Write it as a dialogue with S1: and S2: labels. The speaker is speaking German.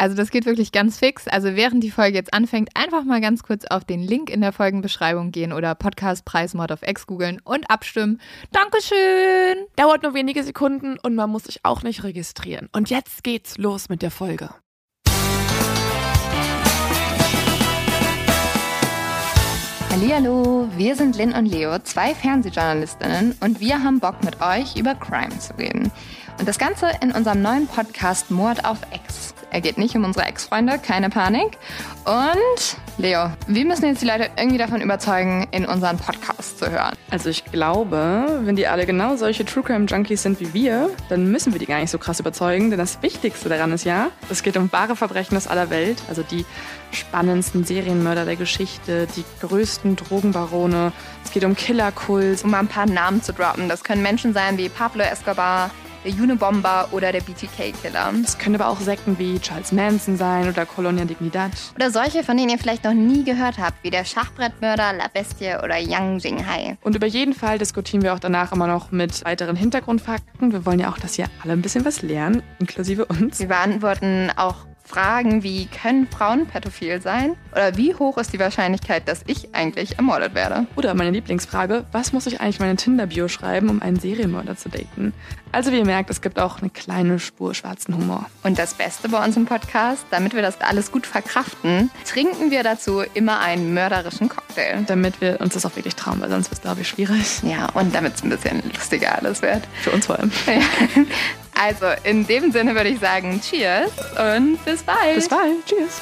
S1: Also das geht wirklich ganz fix. Also während die Folge jetzt anfängt, einfach mal ganz kurz auf den Link in der Folgenbeschreibung gehen oder Podcast Preis Mord of X googeln und abstimmen. Dankeschön!
S2: Dauert nur wenige Sekunden und man muss sich auch nicht registrieren. Und jetzt geht's los mit der Folge.
S3: Hallihallo, wir sind Lynn und Leo, zwei Fernsehjournalistinnen und wir haben Bock mit euch über Crime zu reden. Und das Ganze in unserem neuen Podcast Mord auf Ex. Er geht nicht um unsere Ex-Freunde, keine Panik. Und Leo, wir müssen jetzt die Leute irgendwie davon überzeugen, in unseren Podcast zu hören.
S2: Also ich glaube, wenn die alle genau solche True Crime Junkies sind wie wir, dann müssen wir die gar nicht so krass überzeugen, denn das Wichtigste daran ist ja, es geht um wahre Verbrechen aus aller Welt, also die spannendsten Serienmörder der Geschichte, die größten Drogenbarone, es geht um Killerkults,
S3: Um mal ein paar Namen zu droppen. Das können Menschen sein wie Pablo Escobar, der Unibomber oder der BTK-Killer.
S2: es können aber auch Sekten wie Charles Manson sein oder Colonia Dignidad.
S3: Oder solche, von denen ihr vielleicht noch nie gehört habt, wie der Schachbrettmörder La Bestie oder Yang Jinghai.
S2: Und über jeden Fall diskutieren wir auch danach immer noch mit weiteren Hintergrundfakten. Wir wollen ja auch, dass ihr alle ein bisschen was lernen, inklusive uns.
S3: Wir beantworten auch Fragen wie, können Frauen pädophil sein? Oder wie hoch ist die Wahrscheinlichkeit, dass ich eigentlich ermordet werde?
S2: Oder meine Lieblingsfrage, was muss ich eigentlich meine Tinder-Bio schreiben, um einen Serienmörder zu daten? Also wie ihr merkt, es gibt auch eine kleine Spur schwarzen Humor.
S3: Und das Beste bei uns im Podcast, damit wir das alles gut verkraften, trinken wir dazu immer einen mörderischen Cocktail.
S2: Damit wir uns das auch wirklich trauen, weil sonst wird es, glaube ich, schwierig.
S3: Ja, und damit es ein bisschen lustiger alles wird.
S2: Für uns vor allem.
S3: Also, in dem Sinne würde ich sagen, Cheers und bis bald.
S2: Bis bald. Tschüss.